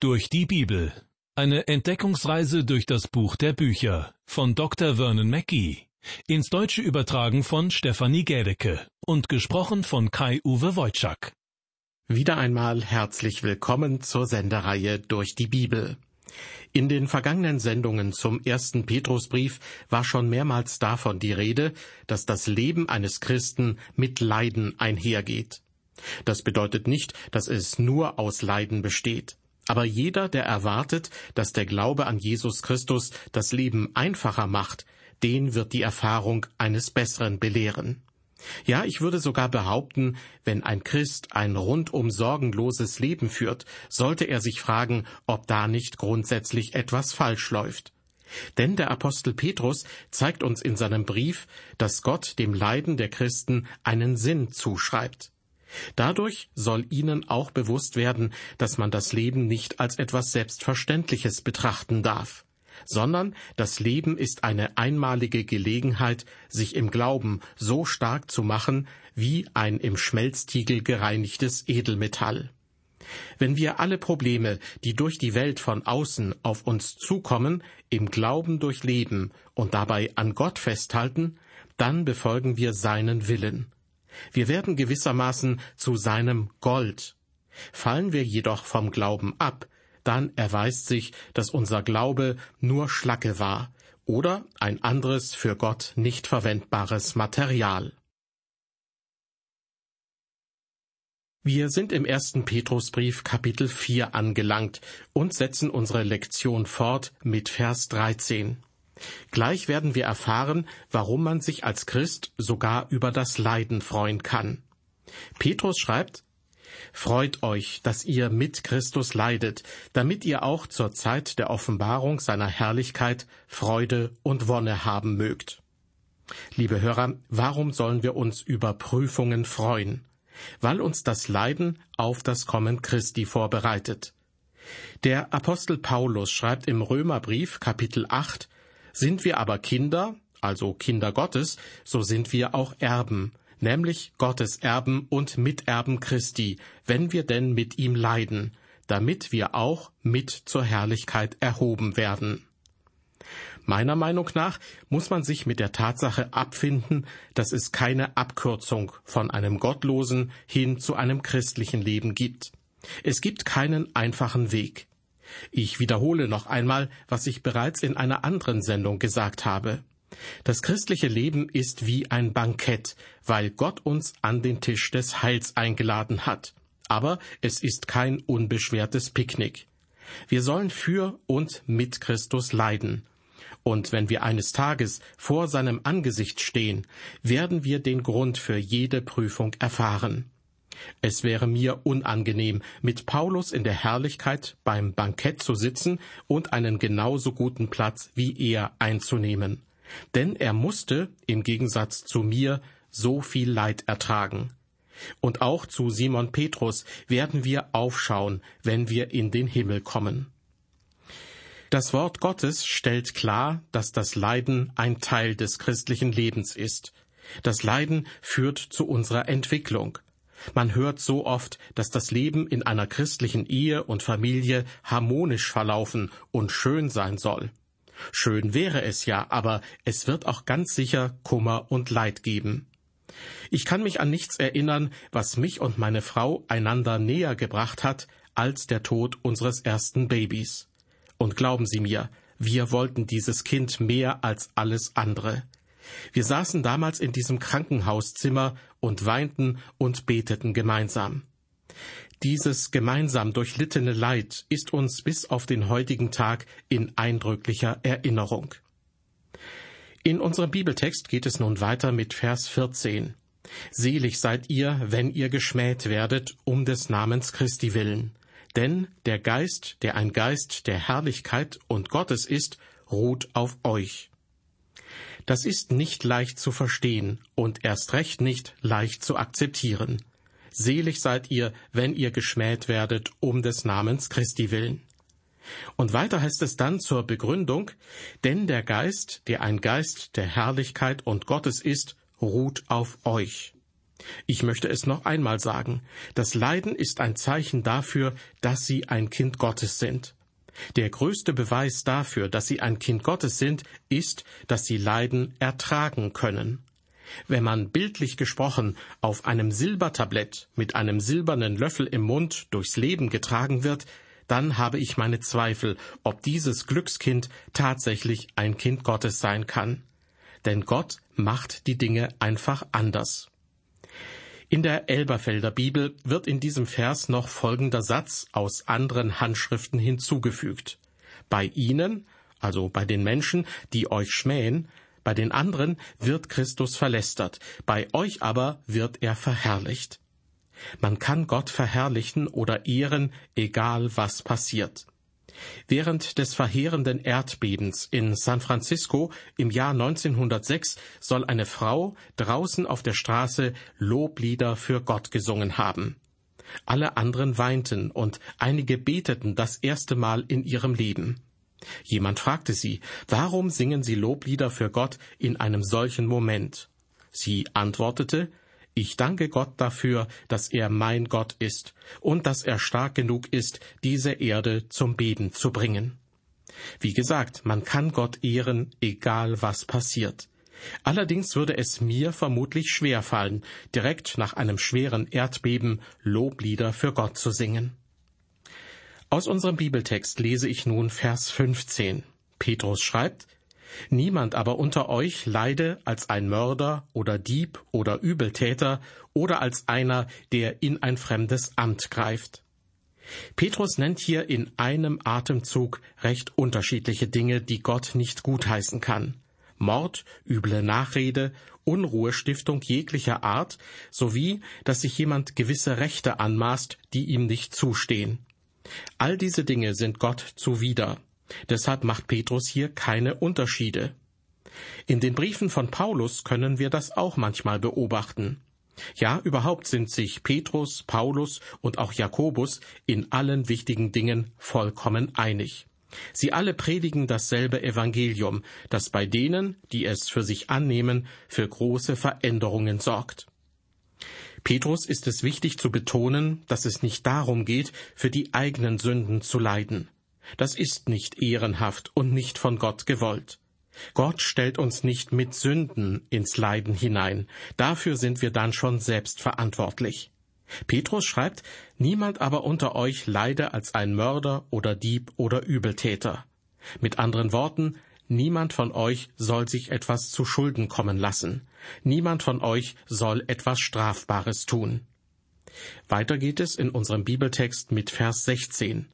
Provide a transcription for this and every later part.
Durch die Bibel. Eine Entdeckungsreise durch das Buch der Bücher von Dr. Vernon Mackey. Ins Deutsche übertragen von Stefanie Gädecke und gesprochen von Kai-Uwe Wojczak. Wieder einmal herzlich willkommen zur Sendereihe durch die Bibel. In den vergangenen Sendungen zum ersten Petrusbrief war schon mehrmals davon die Rede, dass das Leben eines Christen mit Leiden einhergeht. Das bedeutet nicht, dass es nur aus Leiden besteht. Aber jeder, der erwartet, dass der Glaube an Jesus Christus das Leben einfacher macht, den wird die Erfahrung eines Besseren belehren. Ja, ich würde sogar behaupten, wenn ein Christ ein rundum sorgenloses Leben führt, sollte er sich fragen, ob da nicht grundsätzlich etwas falsch läuft. Denn der Apostel Petrus zeigt uns in seinem Brief, dass Gott dem Leiden der Christen einen Sinn zuschreibt. Dadurch soll ihnen auch bewusst werden, dass man das Leben nicht als etwas Selbstverständliches betrachten darf, sondern das Leben ist eine einmalige Gelegenheit, sich im Glauben so stark zu machen wie ein im Schmelztiegel gereinigtes Edelmetall. Wenn wir alle Probleme, die durch die Welt von außen auf uns zukommen, im Glauben durchleben und dabei an Gott festhalten, dann befolgen wir seinen Willen. Wir werden gewissermaßen zu seinem Gold. Fallen wir jedoch vom Glauben ab, dann erweist sich, dass unser Glaube nur Schlacke war oder ein anderes für Gott nicht verwendbares Material. Wir sind im ersten Petrusbrief Kapitel 4 angelangt und setzen unsere Lektion fort mit Vers 13. Gleich werden wir erfahren, warum man sich als Christ sogar über das Leiden freuen kann. Petrus schreibt, Freut euch, dass ihr mit Christus leidet, damit ihr auch zur Zeit der Offenbarung seiner Herrlichkeit Freude und Wonne haben mögt. Liebe Hörer, warum sollen wir uns über Prüfungen freuen? Weil uns das Leiden auf das Kommen Christi vorbereitet. Der Apostel Paulus schreibt im Römerbrief Kapitel 8, sind wir aber Kinder, also Kinder Gottes, so sind wir auch Erben, nämlich Gottes Erben und Miterben Christi, wenn wir denn mit ihm leiden, damit wir auch mit zur Herrlichkeit erhoben werden. Meiner Meinung nach muss man sich mit der Tatsache abfinden, dass es keine Abkürzung von einem gottlosen hin zu einem christlichen Leben gibt. Es gibt keinen einfachen Weg. Ich wiederhole noch einmal, was ich bereits in einer anderen Sendung gesagt habe. Das christliche Leben ist wie ein Bankett, weil Gott uns an den Tisch des Heils eingeladen hat. Aber es ist kein unbeschwertes Picknick. Wir sollen für und mit Christus leiden. Und wenn wir eines Tages vor seinem Angesicht stehen, werden wir den Grund für jede Prüfung erfahren. Es wäre mir unangenehm, mit Paulus in der Herrlichkeit beim Bankett zu sitzen und einen genauso guten Platz wie er einzunehmen. Denn er musste, im Gegensatz zu mir, so viel Leid ertragen. Und auch zu Simon Petrus werden wir aufschauen, wenn wir in den Himmel kommen. Das Wort Gottes stellt klar, dass das Leiden ein Teil des christlichen Lebens ist. Das Leiden führt zu unserer Entwicklung. Man hört so oft, dass das Leben in einer christlichen Ehe und Familie harmonisch verlaufen und schön sein soll. Schön wäre es ja, aber es wird auch ganz sicher Kummer und Leid geben. Ich kann mich an nichts erinnern, was mich und meine Frau einander näher gebracht hat, als der Tod unseres ersten Babys. Und glauben Sie mir, wir wollten dieses Kind mehr als alles andere. Wir saßen damals in diesem Krankenhauszimmer und weinten und beteten gemeinsam. Dieses gemeinsam durchlittene Leid ist uns bis auf den heutigen Tag in eindrücklicher Erinnerung. In unserem Bibeltext geht es nun weiter mit Vers 14. Selig seid ihr, wenn ihr geschmäht werdet, um des Namens Christi willen. Denn der Geist, der ein Geist der Herrlichkeit und Gottes ist, ruht auf euch. Das ist nicht leicht zu verstehen und erst recht nicht leicht zu akzeptieren. Selig seid ihr, wenn ihr geschmäht werdet, um des Namens Christi willen. Und weiter heißt es dann zur Begründung, denn der Geist, der ein Geist der Herrlichkeit und Gottes ist, ruht auf euch. Ich möchte es noch einmal sagen. Das Leiden ist ein Zeichen dafür, dass Sie ein Kind Gottes sind. Der größte Beweis dafür, dass Sie ein Kind Gottes sind, ist, dass Sie Leiden ertragen können. Wenn man bildlich gesprochen auf einem Silbertablett mit einem silbernen Löffel im Mund durchs Leben getragen wird, dann habe ich meine Zweifel, ob dieses Glückskind tatsächlich ein Kind Gottes sein kann. Denn Gott macht die Dinge einfach anders. In der Elberfelder Bibel wird in diesem Vers noch folgender Satz aus anderen Handschriften hinzugefügt. Bei ihnen, also bei den Menschen, die euch schmähen, bei den anderen wird Christus verlästert, bei euch aber wird er verherrlicht. Man kann Gott verherrlichen oder ehren, egal was passiert. Während des verheerenden Erdbebens in San Francisco im Jahr 1906 soll eine Frau draußen auf der Straße Loblieder für Gott gesungen haben. Alle anderen weinten und einige beteten das erste Mal in ihrem Leben. Jemand fragte sie, warum singen Sie Loblieder für Gott in einem solchen Moment? Sie antwortete, ich danke Gott dafür, dass er mein Gott ist und dass er stark genug ist, diese Erde zum Beben zu bringen. Wie gesagt, man kann Gott ehren, egal was passiert. Allerdings würde es mir vermutlich schwer fallen, direkt nach einem schweren Erdbeben Loblieder für Gott zu singen. Aus unserem Bibeltext lese ich nun Vers 15. Petrus schreibt, Niemand aber unter euch leide als ein Mörder oder Dieb oder Übeltäter oder als einer, der in ein fremdes Amt greift. Petrus nennt hier in einem Atemzug recht unterschiedliche Dinge, die Gott nicht gutheißen kann. Mord, üble Nachrede, Unruhestiftung jeglicher Art, sowie, dass sich jemand gewisse Rechte anmaßt, die ihm nicht zustehen. All diese Dinge sind Gott zuwider. Deshalb macht Petrus hier keine Unterschiede. In den Briefen von Paulus können wir das auch manchmal beobachten. Ja, überhaupt sind sich Petrus, Paulus und auch Jakobus in allen wichtigen Dingen vollkommen einig. Sie alle predigen dasselbe Evangelium, das bei denen, die es für sich annehmen, für große Veränderungen sorgt. Petrus ist es wichtig zu betonen, dass es nicht darum geht, für die eigenen Sünden zu leiden. Das ist nicht ehrenhaft und nicht von Gott gewollt. Gott stellt uns nicht mit Sünden ins Leiden hinein. Dafür sind wir dann schon selbst verantwortlich. Petrus schreibt, niemand aber unter euch leide als ein Mörder oder Dieb oder Übeltäter. Mit anderen Worten, niemand von euch soll sich etwas zu Schulden kommen lassen. Niemand von euch soll etwas Strafbares tun. Weiter geht es in unserem Bibeltext mit Vers 16.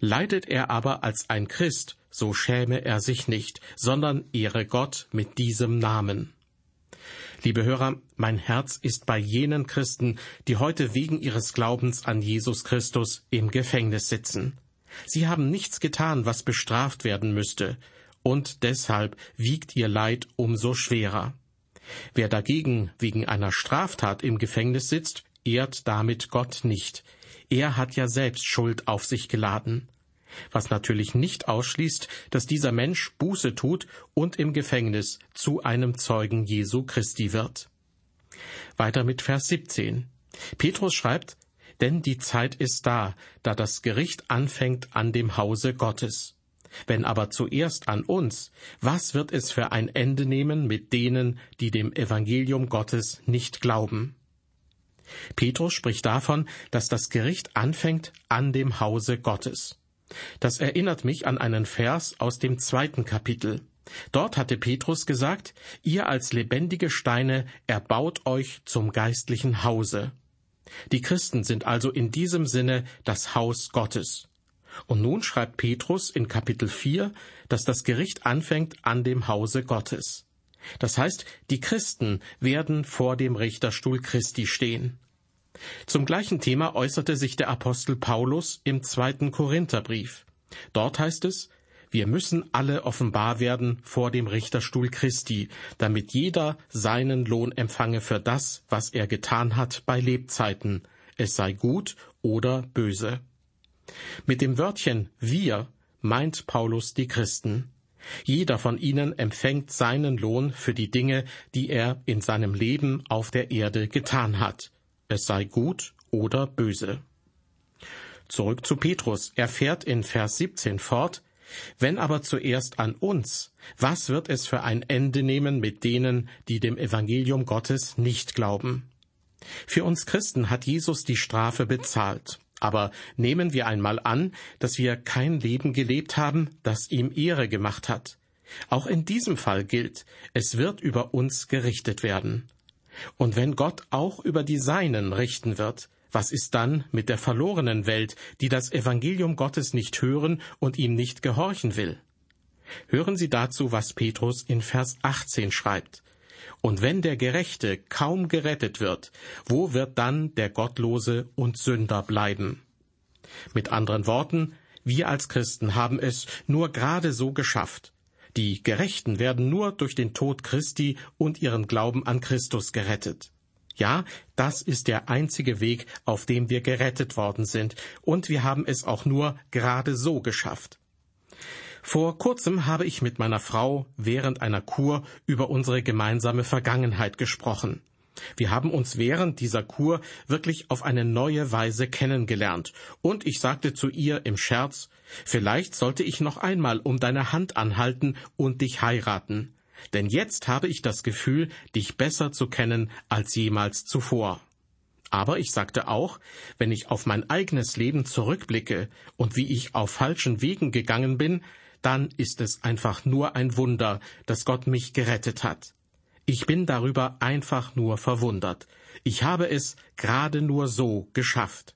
Leidet er aber als ein Christ, so schäme er sich nicht, sondern ehre Gott mit diesem Namen. Liebe Hörer, mein Herz ist bei jenen Christen, die heute wegen ihres Glaubens an Jesus Christus im Gefängnis sitzen. Sie haben nichts getan, was bestraft werden müsste, und deshalb wiegt ihr Leid umso schwerer. Wer dagegen wegen einer Straftat im Gefängnis sitzt, ehrt damit Gott nicht. Er hat ja selbst Schuld auf sich geladen. Was natürlich nicht ausschließt, dass dieser Mensch Buße tut und im Gefängnis zu einem Zeugen Jesu Christi wird. Weiter mit Vers 17. Petrus schreibt, denn die Zeit ist da, da das Gericht anfängt an dem Hause Gottes. Wenn aber zuerst an uns, was wird es für ein Ende nehmen mit denen, die dem Evangelium Gottes nicht glauben? Petrus spricht davon, dass das Gericht anfängt an dem Hause Gottes. Das erinnert mich an einen Vers aus dem zweiten Kapitel. Dort hatte Petrus gesagt, ihr als lebendige Steine erbaut euch zum geistlichen Hause. Die Christen sind also in diesem Sinne das Haus Gottes. Und nun schreibt Petrus in Kapitel 4, dass das Gericht anfängt an dem Hause Gottes. Das heißt, die Christen werden vor dem Richterstuhl Christi stehen. Zum gleichen Thema äußerte sich der Apostel Paulus im zweiten Korintherbrief. Dort heißt es, wir müssen alle offenbar werden vor dem Richterstuhl Christi, damit jeder seinen Lohn empfange für das, was er getan hat bei Lebzeiten, es sei gut oder böse. Mit dem Wörtchen wir meint Paulus die Christen. Jeder von ihnen empfängt seinen Lohn für die Dinge, die er in seinem Leben auf der Erde getan hat, es sei gut oder böse. Zurück zu Petrus. Er fährt in Vers 17 fort, wenn aber zuerst an uns, was wird es für ein Ende nehmen mit denen, die dem Evangelium Gottes nicht glauben? Für uns Christen hat Jesus die Strafe bezahlt. Aber nehmen wir einmal an, dass wir kein Leben gelebt haben, das ihm Ehre gemacht hat. Auch in diesem Fall gilt, es wird über uns gerichtet werden. Und wenn Gott auch über die Seinen richten wird, was ist dann mit der verlorenen Welt, die das Evangelium Gottes nicht hören und ihm nicht gehorchen will? Hören Sie dazu, was Petrus in Vers 18 schreibt. Und wenn der Gerechte kaum gerettet wird, wo wird dann der Gottlose und Sünder bleiben? Mit anderen Worten, wir als Christen haben es nur gerade so geschafft. Die Gerechten werden nur durch den Tod Christi und ihren Glauben an Christus gerettet. Ja, das ist der einzige Weg, auf dem wir gerettet worden sind, und wir haben es auch nur gerade so geschafft. Vor kurzem habe ich mit meiner Frau während einer Kur über unsere gemeinsame Vergangenheit gesprochen. Wir haben uns während dieser Kur wirklich auf eine neue Weise kennengelernt, und ich sagte zu ihr im Scherz, vielleicht sollte ich noch einmal um deine Hand anhalten und dich heiraten, denn jetzt habe ich das Gefühl, dich besser zu kennen als jemals zuvor. Aber ich sagte auch, wenn ich auf mein eigenes Leben zurückblicke und wie ich auf falschen Wegen gegangen bin, dann ist es einfach nur ein Wunder, dass Gott mich gerettet hat. Ich bin darüber einfach nur verwundert. Ich habe es gerade nur so geschafft.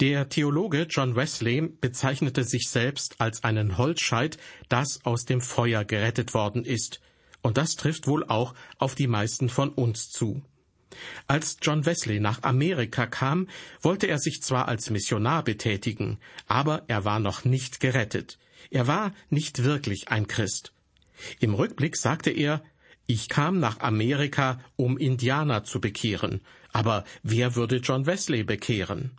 Der Theologe John Wesley bezeichnete sich selbst als einen Holzscheit, das aus dem Feuer gerettet worden ist, und das trifft wohl auch auf die meisten von uns zu. Als John Wesley nach Amerika kam, wollte er sich zwar als Missionar betätigen, aber er war noch nicht gerettet. Er war nicht wirklich ein Christ. Im Rückblick sagte er, ich kam nach Amerika, um Indianer zu bekehren, aber wer würde John Wesley bekehren?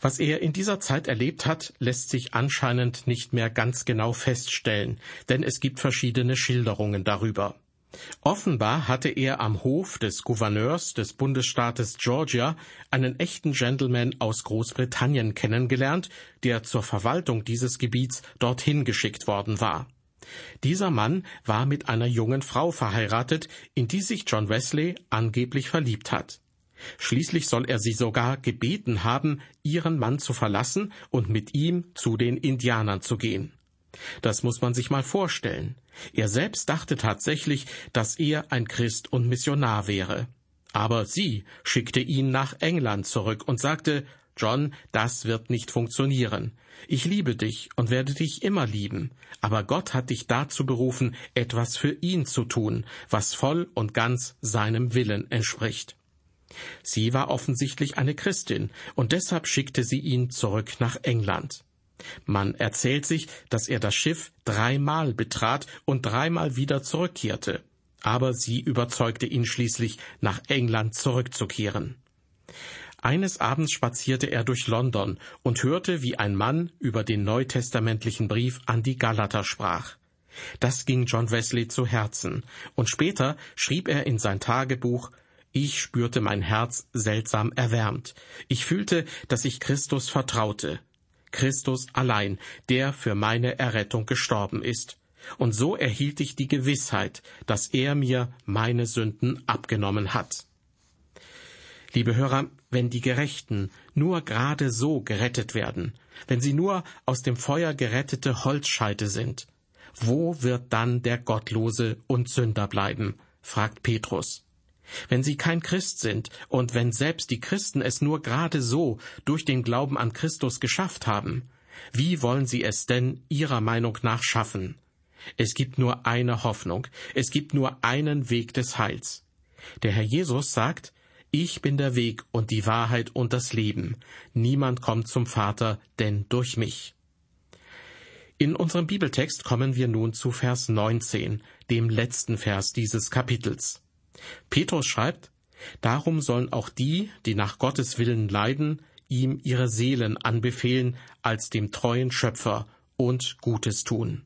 Was er in dieser Zeit erlebt hat, lässt sich anscheinend nicht mehr ganz genau feststellen, denn es gibt verschiedene Schilderungen darüber. Offenbar hatte er am Hof des Gouverneurs des Bundesstaates Georgia einen echten Gentleman aus Großbritannien kennengelernt, der zur Verwaltung dieses Gebiets dorthin geschickt worden war. Dieser Mann war mit einer jungen Frau verheiratet, in die sich John Wesley angeblich verliebt hat. Schließlich soll er sie sogar gebeten haben, ihren Mann zu verlassen und mit ihm zu den Indianern zu gehen. Das muss man sich mal vorstellen. Er selbst dachte tatsächlich, dass er ein Christ und Missionar wäre. Aber sie schickte ihn nach England zurück und sagte, John, das wird nicht funktionieren. Ich liebe dich und werde dich immer lieben, aber Gott hat dich dazu berufen, etwas für ihn zu tun, was voll und ganz seinem Willen entspricht. Sie war offensichtlich eine Christin, und deshalb schickte sie ihn zurück nach England. Man erzählt sich, dass er das Schiff dreimal betrat und dreimal wieder zurückkehrte, aber sie überzeugte ihn schließlich, nach England zurückzukehren. Eines Abends spazierte er durch London und hörte, wie ein Mann über den neutestamentlichen Brief an die Galater sprach. Das ging John Wesley zu Herzen, und später schrieb er in sein Tagebuch Ich spürte mein Herz seltsam erwärmt. Ich fühlte, dass ich Christus vertraute. Christus allein, der für meine Errettung gestorben ist. Und so erhielt ich die Gewissheit, dass er mir meine Sünden abgenommen hat. Liebe Hörer, wenn die Gerechten nur gerade so gerettet werden, wenn sie nur aus dem Feuer gerettete Holzscheite sind, wo wird dann der Gottlose und Sünder bleiben? fragt Petrus. Wenn sie kein Christ sind und wenn selbst die Christen es nur gerade so durch den Glauben an Christus geschafft haben, wie wollen sie es denn ihrer Meinung nach schaffen? Es gibt nur eine Hoffnung, es gibt nur einen Weg des Heils. Der Herr Jesus sagt, ich bin der Weg und die Wahrheit und das Leben. Niemand kommt zum Vater, denn durch mich. In unserem Bibeltext kommen wir nun zu Vers 19, dem letzten Vers dieses Kapitels. Petrus schreibt, Darum sollen auch die, die nach Gottes Willen leiden, ihm ihre Seelen anbefehlen als dem treuen Schöpfer und Gutes tun.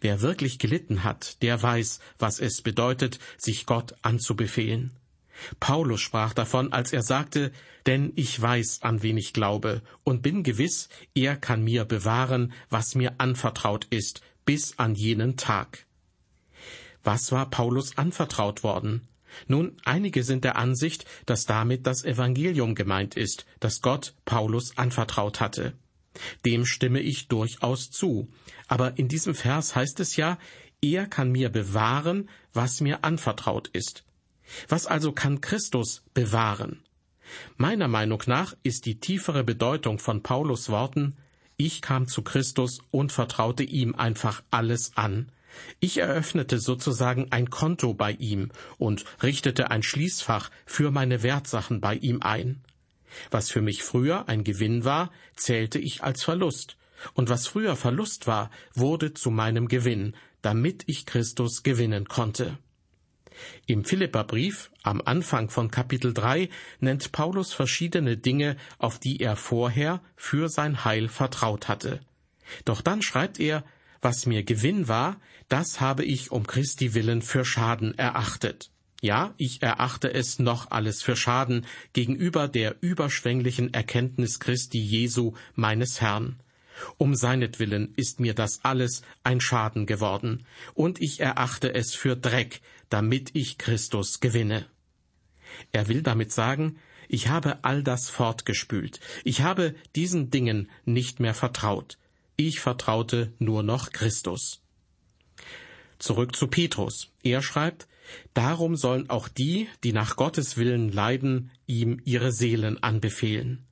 Wer wirklich gelitten hat, der weiß, was es bedeutet, sich Gott anzubefehlen. Paulus sprach davon, als er sagte, denn ich weiß, an wen ich glaube, und bin gewiss, er kann mir bewahren, was mir anvertraut ist, bis an jenen Tag. Was war Paulus anvertraut worden? Nun, einige sind der Ansicht, dass damit das Evangelium gemeint ist, das Gott Paulus anvertraut hatte. Dem stimme ich durchaus zu. Aber in diesem Vers heißt es ja, er kann mir bewahren, was mir anvertraut ist. Was also kann Christus bewahren? Meiner Meinung nach ist die tiefere Bedeutung von Paulus Worten Ich kam zu Christus und vertraute ihm einfach alles an. Ich eröffnete sozusagen ein Konto bei ihm und richtete ein Schließfach für meine Wertsachen bei ihm ein. Was für mich früher ein Gewinn war, zählte ich als Verlust, und was früher Verlust war, wurde zu meinem Gewinn, damit ich Christus gewinnen konnte. Im Philipperbrief, am Anfang von Kapitel 3, nennt Paulus verschiedene Dinge, auf die er vorher für sein Heil vertraut hatte. Doch dann schreibt er, was mir Gewinn war, das habe ich um Christi willen für Schaden erachtet. Ja, ich erachte es noch alles für Schaden gegenüber der überschwänglichen Erkenntnis Christi Jesu meines Herrn. Um seinetwillen ist mir das alles ein Schaden geworden, und ich erachte es für Dreck, damit ich Christus gewinne. Er will damit sagen, ich habe all das fortgespült, ich habe diesen Dingen nicht mehr vertraut, ich vertraute nur noch Christus. Zurück zu Petrus. Er schreibt, Darum sollen auch die, die nach Gottes Willen leiden, ihm ihre Seelen anbefehlen.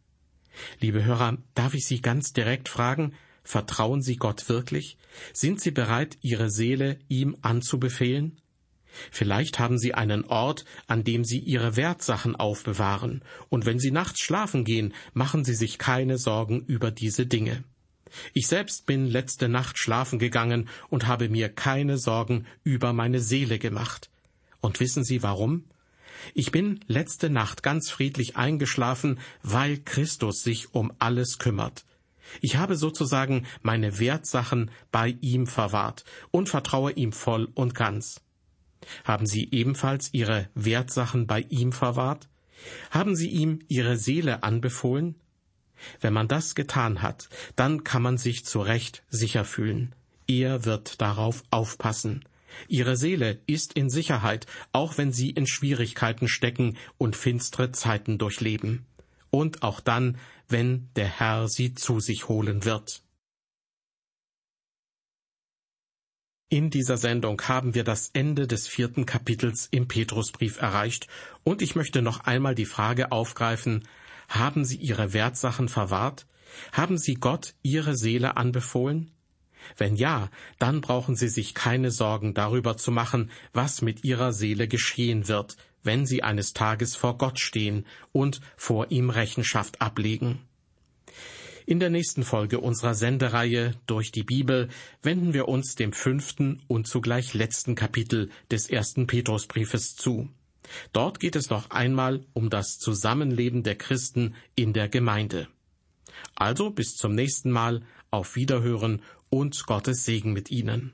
Liebe Hörer, darf ich Sie ganz direkt fragen, vertrauen Sie Gott wirklich? Sind Sie bereit, Ihre Seele ihm anzubefehlen? Vielleicht haben Sie einen Ort, an dem Sie Ihre Wertsachen aufbewahren, und wenn Sie nachts schlafen gehen, machen Sie sich keine Sorgen über diese Dinge. Ich selbst bin letzte Nacht schlafen gegangen und habe mir keine Sorgen über meine Seele gemacht. Und wissen Sie warum? Ich bin letzte Nacht ganz friedlich eingeschlafen, weil Christus sich um alles kümmert. Ich habe sozusagen meine Wertsachen bei ihm verwahrt und vertraue ihm voll und ganz. Haben Sie ebenfalls Ihre Wertsachen bei ihm verwahrt? Haben Sie ihm Ihre Seele anbefohlen? Wenn man das getan hat, dann kann man sich zu Recht sicher fühlen. Er wird darauf aufpassen. Ihre Seele ist in Sicherheit, auch wenn Sie in Schwierigkeiten stecken und finstere Zeiten durchleben. Und auch dann, wenn der Herr Sie zu sich holen wird. In dieser Sendung haben wir das Ende des vierten Kapitels im Petrusbrief erreicht, und ich möchte noch einmal die Frage aufgreifen, haben Sie Ihre Wertsachen verwahrt? Haben Sie Gott Ihre Seele anbefohlen? Wenn ja, dann brauchen Sie sich keine Sorgen darüber zu machen, was mit Ihrer Seele geschehen wird, wenn Sie eines Tages vor Gott stehen und vor ihm Rechenschaft ablegen. In der nächsten Folge unserer Sendereihe durch die Bibel wenden wir uns dem fünften und zugleich letzten Kapitel des ersten Petrusbriefes zu. Dort geht es noch einmal um das Zusammenleben der Christen in der Gemeinde. Also bis zum nächsten Mal, auf Wiederhören und Gottes Segen mit Ihnen.